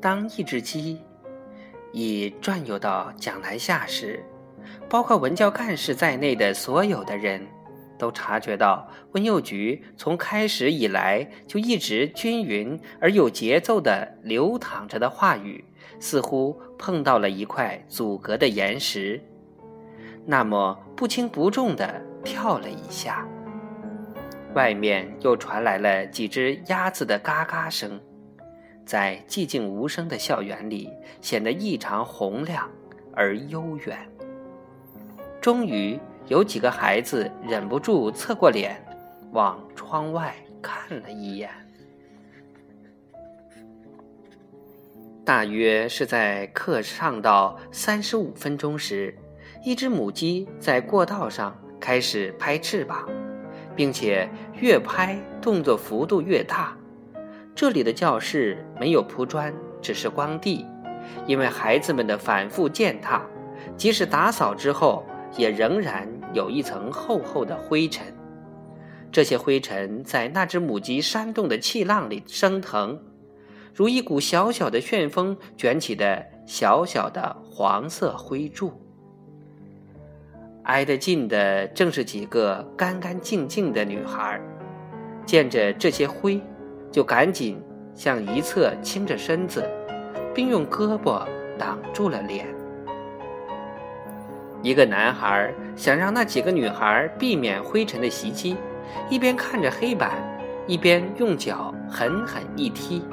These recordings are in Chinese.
当一只鸡已转悠到讲台下时，包括文教干事在内的所有的人都察觉到，温幼菊从开始以来就一直均匀而有节奏地流淌着的话语，似乎碰到了一块阻隔的岩石，那么不轻不重地跳了一下。外面又传来了几只鸭子的嘎嘎声。在寂静无声的校园里，显得异常洪亮而悠远。终于，有几个孩子忍不住侧过脸，往窗外看了一眼。大约是在课上到三十五分钟时，一只母鸡在过道上开始拍翅膀，并且越拍动作幅度越大。这里的教室没有铺砖，只是光地，因为孩子们的反复践踏，即使打扫之后，也仍然有一层厚厚的灰尘。这些灰尘在那只母鸡扇动的气浪里升腾，如一股小小的旋风卷起的小小的黄色灰柱。挨得近的正是几个干干净净的女孩，见着这些灰。就赶紧向一侧倾着身子，并用胳膊挡住了脸。一个男孩想让那几个女孩避免灰尘的袭击，一边看着黑板，一边用脚狠狠一踢，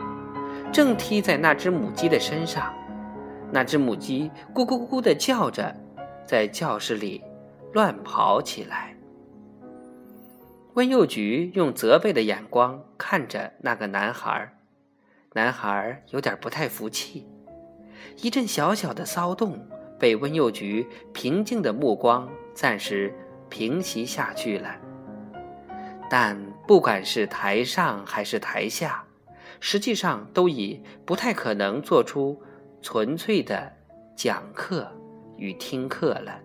正踢在那只母鸡的身上。那只母鸡咕咕咕的叫着，在教室里乱跑起来。温幼菊用责备的眼光看着那个男孩，男孩有点不太服气。一阵小小的骚动被温幼菊平静的目光暂时平息下去了。但不管是台上还是台下，实际上都已不太可能做出纯粹的讲课与听课了，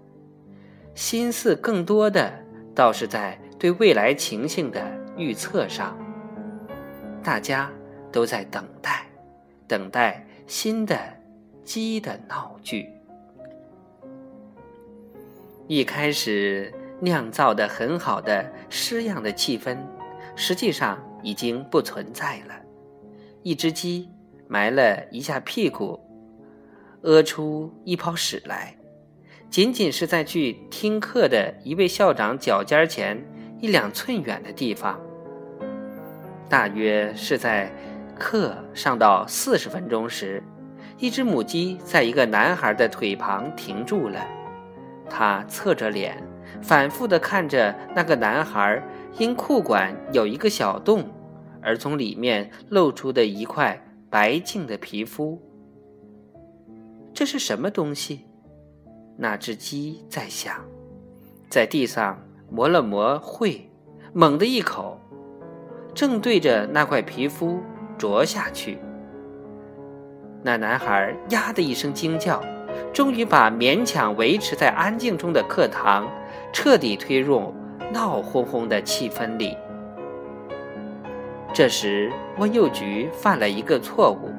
心思更多的倒是在。对未来情形的预测上，大家都在等待，等待新的鸡的闹剧。一开始酿造的很好的诗样的气氛，实际上已经不存在了。一只鸡埋了一下屁股，屙出一泡屎来，仅仅是在去听课的一位校长脚尖前。一两寸远的地方，大约是在课上到四十分钟时，一只母鸡在一个男孩的腿旁停住了。他侧着脸，反复地看着那个男孩因裤管有一个小洞而从里面露出的一块白净的皮肤。这是什么东西？那只鸡在想，在地上。磨了磨喙，猛地一口，正对着那块皮肤啄下去。那男孩呀的一声惊叫，终于把勉强维持在安静中的课堂彻底推入闹哄哄的气氛里。这时，温幼菊犯了一个错误，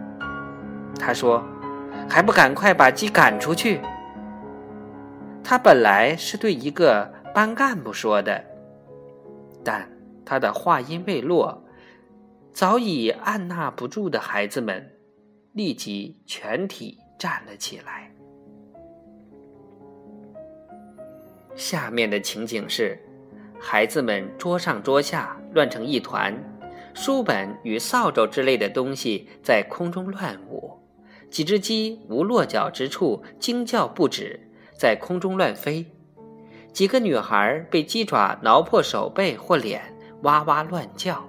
他说：“还不赶快把鸡赶出去！”他本来是对一个。班干部说的，但他的话音未落，早已按捺不住的孩子们立即全体站了起来。下面的情景是：孩子们桌上桌下乱成一团，书本与扫帚之类的东西在空中乱舞，几只鸡无落脚之处惊叫不止，在空中乱飞。几个女孩被鸡爪挠破手背或脸，哇哇乱叫。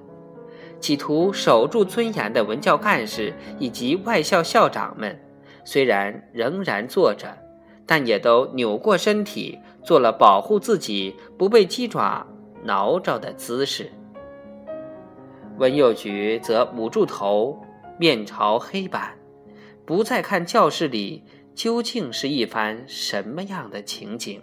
企图守住尊严的文教干事以及外校校长们，虽然仍然坐着，但也都扭过身体，做了保护自己不被鸡爪挠着的姿势。文幼菊则捂住头，面朝黑板，不再看教室里究竟是一番什么样的情景。